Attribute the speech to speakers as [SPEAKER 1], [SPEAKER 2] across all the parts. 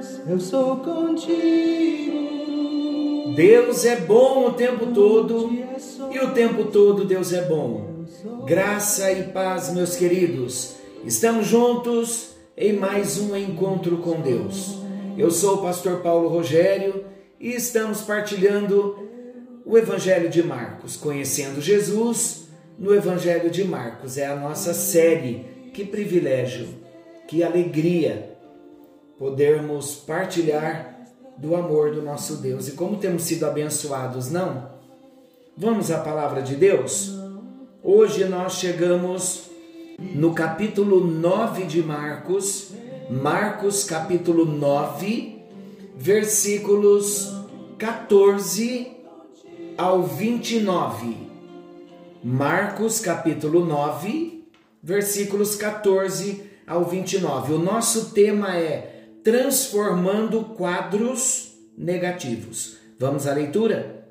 [SPEAKER 1] temas, eu sou contigo.
[SPEAKER 2] Deus é bom o tempo todo e o tempo todo Deus é bom. Graça e paz, meus queridos. Estamos juntos em mais um encontro com Deus. Eu sou o pastor Paulo Rogério e estamos partilhando o Evangelho de Marcos, conhecendo Jesus no Evangelho de Marcos. É a nossa série. Que privilégio, que alegria podermos partilhar do amor do nosso Deus e como temos sido abençoados, não? Vamos à palavra de Deus? Hoje nós chegamos no capítulo 9 de Marcos, Marcos capítulo 9, versículos 14 ao 29. Marcos capítulo 9, versículos 14 ao 29. O nosso tema é transformando quadros negativos. Vamos à leitura?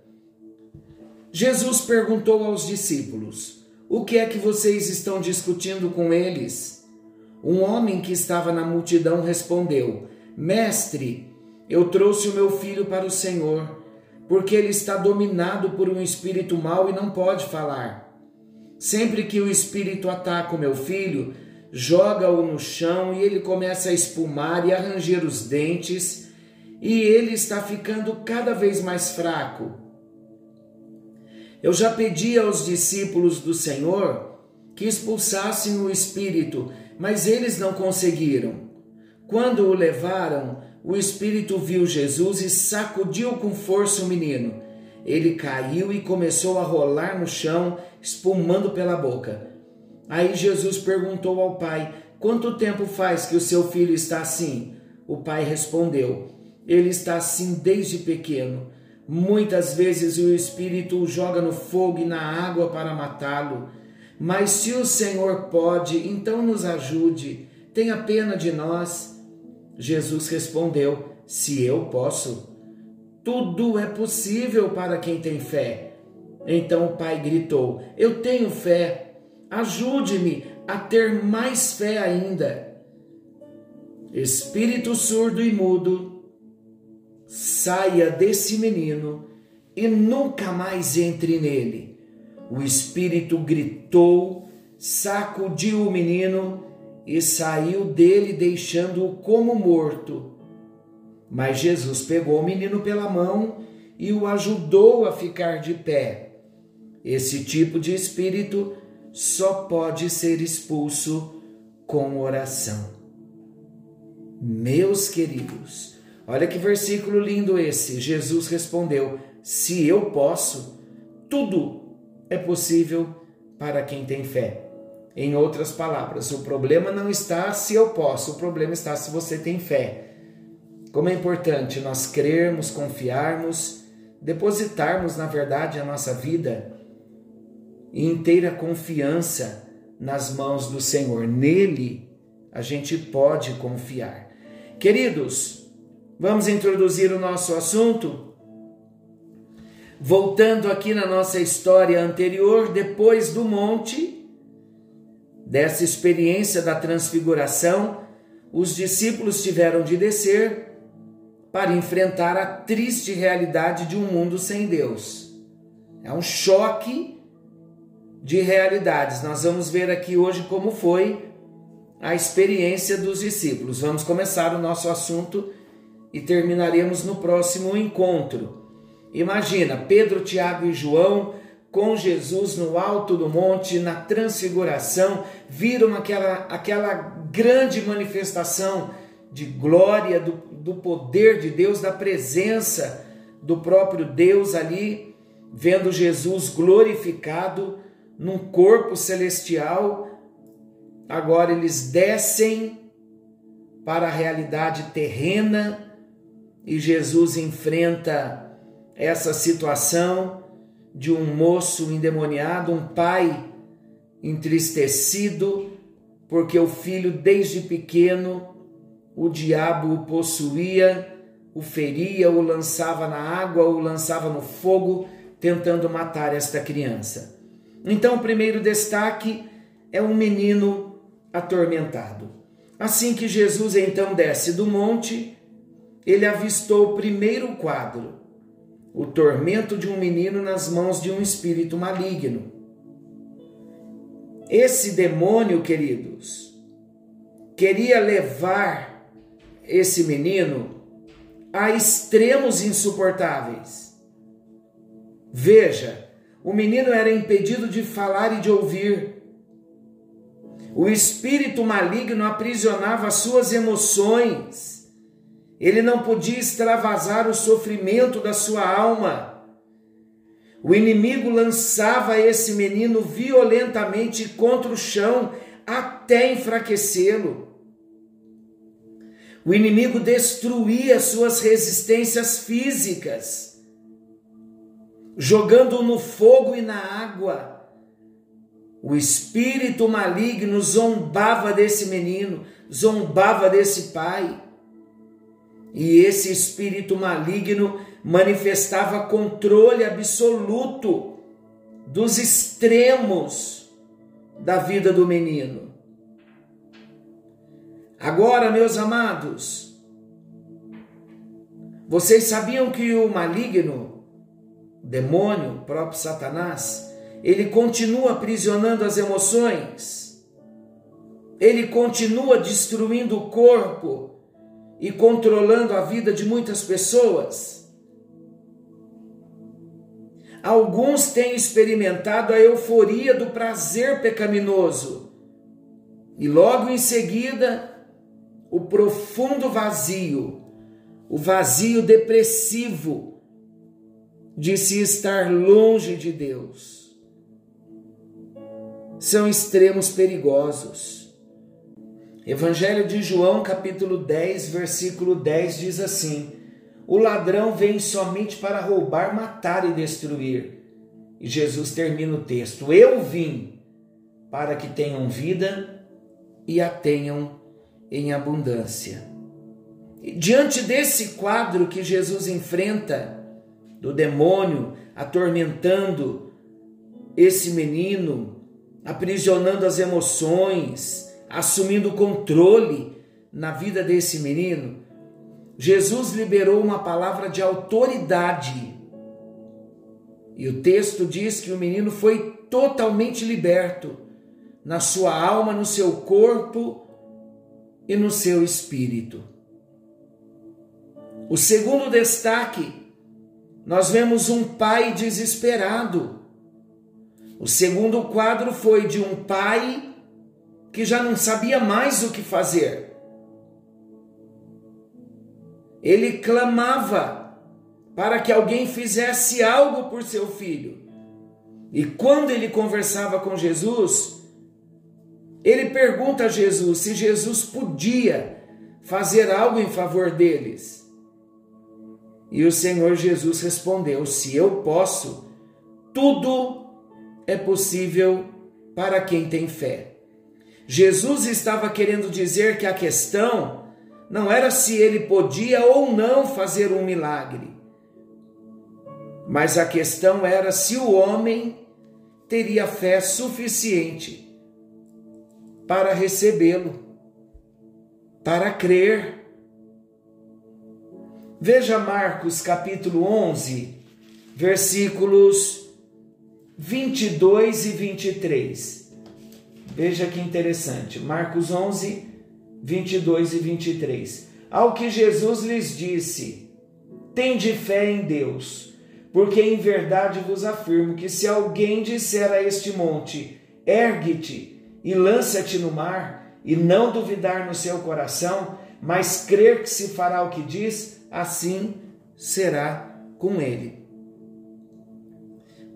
[SPEAKER 2] Jesus perguntou aos discípulos: O que é que vocês estão discutindo com eles? Um homem que estava na multidão respondeu: Mestre, eu trouxe o meu filho para o Senhor, porque ele está dominado por um espírito mau e não pode falar. Sempre que o espírito ataca o meu filho, joga-o no chão e ele começa a espumar e a ranger os dentes, e ele está ficando cada vez mais fraco. Eu já pedi aos discípulos do Senhor que expulsassem o espírito, mas eles não conseguiram. Quando o levaram, o espírito viu Jesus e sacudiu com força o menino. Ele caiu e começou a rolar no chão, espumando pela boca. Aí Jesus perguntou ao pai: Quanto tempo faz que o seu filho está assim? O pai respondeu: Ele está assim desde pequeno. Muitas vezes o espírito o joga no fogo e na água para matá-lo. Mas se o Senhor pode, então nos ajude. Tenha pena de nós. Jesus respondeu: Se eu posso, tudo é possível para quem tem fé. Então o pai gritou: Eu tenho fé ajude-me a ter mais fé ainda. Espírito surdo e mudo, saia desse menino e nunca mais entre nele. O espírito gritou, sacudiu o menino e saiu dele, deixando-o como morto. Mas Jesus pegou o menino pela mão e o ajudou a ficar de pé. Esse tipo de espírito só pode ser expulso com oração. Meus queridos, olha que versículo lindo esse. Jesus respondeu: Se eu posso, tudo é possível para quem tem fé. Em outras palavras, o problema não está se eu posso, o problema está se você tem fé. Como é importante nós crermos, confiarmos, depositarmos na verdade a nossa vida e inteira confiança nas mãos do Senhor. Nele a gente pode confiar. Queridos, vamos introduzir o nosso assunto? Voltando aqui na nossa história anterior, depois do monte, dessa experiência da transfiguração, os discípulos tiveram de descer para enfrentar a triste realidade de um mundo sem Deus. É um choque de realidades. Nós vamos ver aqui hoje como foi a experiência dos discípulos. Vamos começar o nosso assunto e terminaremos no próximo encontro. Imagina Pedro, Tiago e João com Jesus no alto do monte, na transfiguração, viram aquela, aquela grande manifestação de glória, do, do poder de Deus, da presença do próprio Deus ali, vendo Jesus glorificado num corpo celestial, agora eles descem para a realidade terrena e Jesus enfrenta essa situação de um moço endemoniado, um pai entristecido, porque o filho, desde pequeno, o diabo o possuía, o feria, o lançava na água, o lançava no fogo, tentando matar esta criança. Então, o primeiro destaque é um menino atormentado. Assim que Jesus então desce do monte, ele avistou o primeiro quadro, o tormento de um menino nas mãos de um espírito maligno. Esse demônio, queridos, queria levar esse menino a extremos insuportáveis. Veja, o menino era impedido de falar e de ouvir. O espírito maligno aprisionava suas emoções. Ele não podia extravasar o sofrimento da sua alma. O inimigo lançava esse menino violentamente contra o chão até enfraquecê-lo. O inimigo destruía suas resistências físicas, jogando no fogo e na água o espírito maligno zombava desse menino, zombava desse pai. E esse espírito maligno manifestava controle absoluto dos extremos da vida do menino. Agora, meus amados, vocês sabiam que o maligno, o demônio, o próprio Satanás, ele continua aprisionando as emoções, ele continua destruindo o corpo e controlando a vida de muitas pessoas. Alguns têm experimentado a euforia do prazer pecaminoso e logo em seguida o profundo vazio, o vazio depressivo de se estar longe de Deus são extremos perigosos. Evangelho de João, capítulo 10, versículo 10 diz assim: O ladrão vem somente para roubar, matar e destruir. E Jesus termina o texto: Eu vim para que tenham vida e a tenham em abundância. E diante desse quadro que Jesus enfrenta, do demônio atormentando esse menino, aprisionando as emoções, assumindo o controle na vida desse menino, Jesus liberou uma palavra de autoridade. E o texto diz que o menino foi totalmente liberto na sua alma, no seu corpo e no seu espírito. O segundo destaque, nós vemos um pai desesperado o segundo quadro foi de um pai que já não sabia mais o que fazer. Ele clamava para que alguém fizesse algo por seu filho. E quando ele conversava com Jesus, ele pergunta a Jesus se Jesus podia fazer algo em favor deles. E o Senhor Jesus respondeu: Se eu posso, tudo é possível para quem tem fé. Jesus estava querendo dizer que a questão não era se ele podia ou não fazer um milagre, mas a questão era se o homem teria fé suficiente para recebê-lo, para crer. Veja Marcos capítulo 11, versículos 22 e 23. Veja que interessante. Marcos 11, 22 e 23. Ao que Jesus lhes disse: Tende fé em Deus, porque em verdade vos afirmo que se alguém disser a este monte: Ergue-te e lança-te no mar, e não duvidar no seu coração, mas crer que se fará o que diz, assim será com ele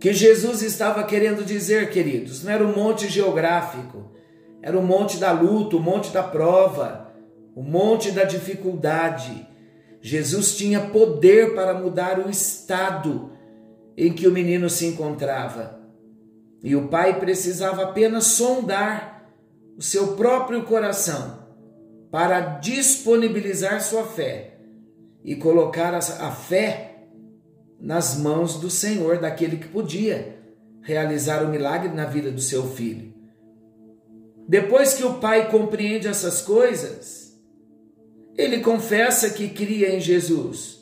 [SPEAKER 2] que Jesus estava querendo dizer, queridos, não era um monte geográfico, era o monte da luta, o monte da prova, o monte da dificuldade. Jesus tinha poder para mudar o estado em que o menino se encontrava. E o pai precisava apenas sondar o seu próprio coração para disponibilizar sua fé e colocar a fé nas mãos do Senhor, daquele que podia realizar o milagre na vida do seu filho. Depois que o pai compreende essas coisas, ele confessa que cria em Jesus,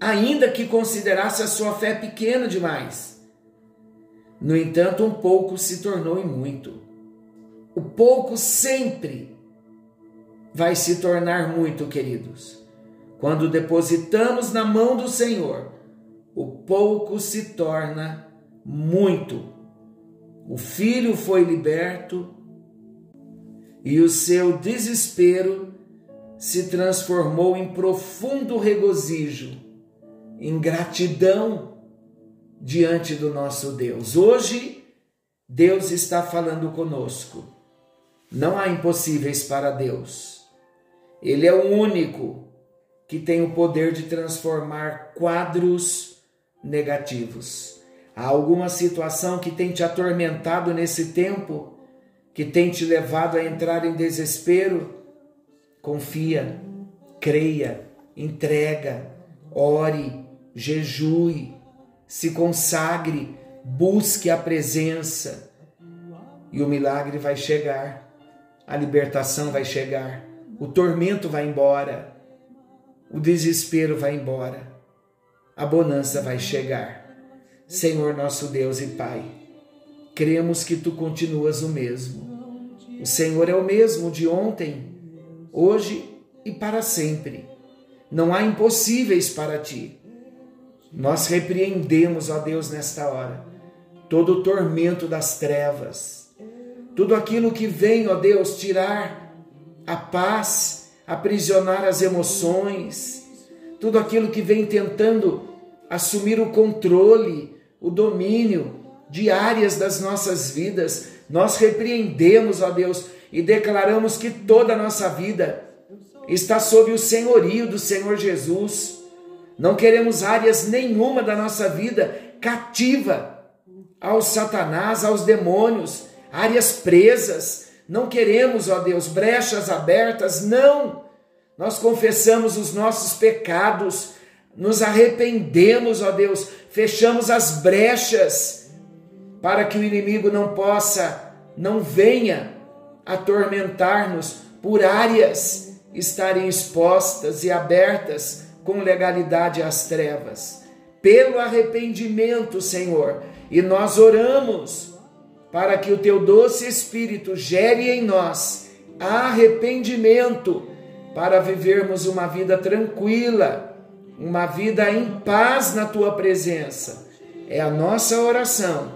[SPEAKER 2] ainda que considerasse a sua fé pequena demais. No entanto, um pouco se tornou em muito. O pouco sempre vai se tornar muito, queridos. Quando depositamos na mão do Senhor, o pouco se torna muito. O filho foi liberto e o seu desespero se transformou em profundo regozijo, em gratidão diante do nosso Deus. Hoje, Deus está falando conosco. Não há impossíveis para Deus. Ele é o único que tem o poder de transformar quadros negativos. Há alguma situação que tem te atormentado nesse tempo, que tem te levado a entrar em desespero? Confia, creia, entrega, ore, jejue, se consagre, busque a presença e o milagre vai chegar, a libertação vai chegar, o tormento vai embora, o desespero vai embora, a bonança vai chegar. Senhor nosso Deus e Pai, cremos que tu continuas o mesmo. O Senhor é o mesmo de ontem, hoje e para sempre. Não há impossíveis para ti. Nós repreendemos, ó Deus, nesta hora, todo o tormento das trevas, tudo aquilo que vem, ó Deus, tirar a paz, aprisionar as emoções, tudo aquilo que vem tentando assumir o controle, o domínio de áreas das nossas vidas. Nós repreendemos, ó Deus, e declaramos que toda a nossa vida está sob o senhorio do Senhor Jesus. Não queremos áreas nenhuma da nossa vida cativa ao Satanás, aos demônios, áreas presas. Não queremos, ó Deus, brechas abertas, não. Nós confessamos os nossos pecados, nos arrependemos, ó Deus, fechamos as brechas para que o inimigo não possa, não venha atormentar-nos por áreas estarem expostas e abertas com legalidade às trevas. Pelo arrependimento, Senhor, e nós oramos para que o teu doce Espírito gere em nós arrependimento para vivermos uma vida tranquila uma vida em paz na tua presença. É a nossa oração,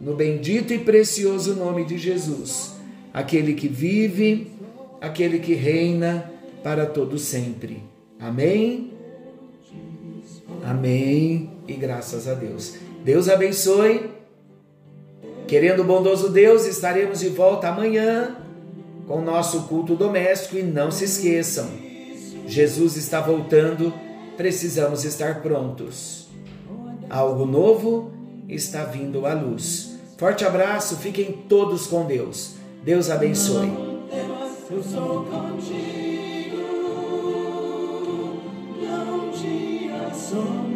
[SPEAKER 2] no bendito e precioso nome de Jesus, aquele que vive, aquele que reina para todo sempre. Amém. Amém e graças a Deus. Deus abençoe. Querendo o bondoso Deus, estaremos de volta amanhã com o nosso culto doméstico e não se esqueçam, Jesus está voltando precisamos estar prontos. Algo novo está vindo à luz. Forte abraço, fiquem todos com Deus. Deus abençoe. Eu sou contigo, não te.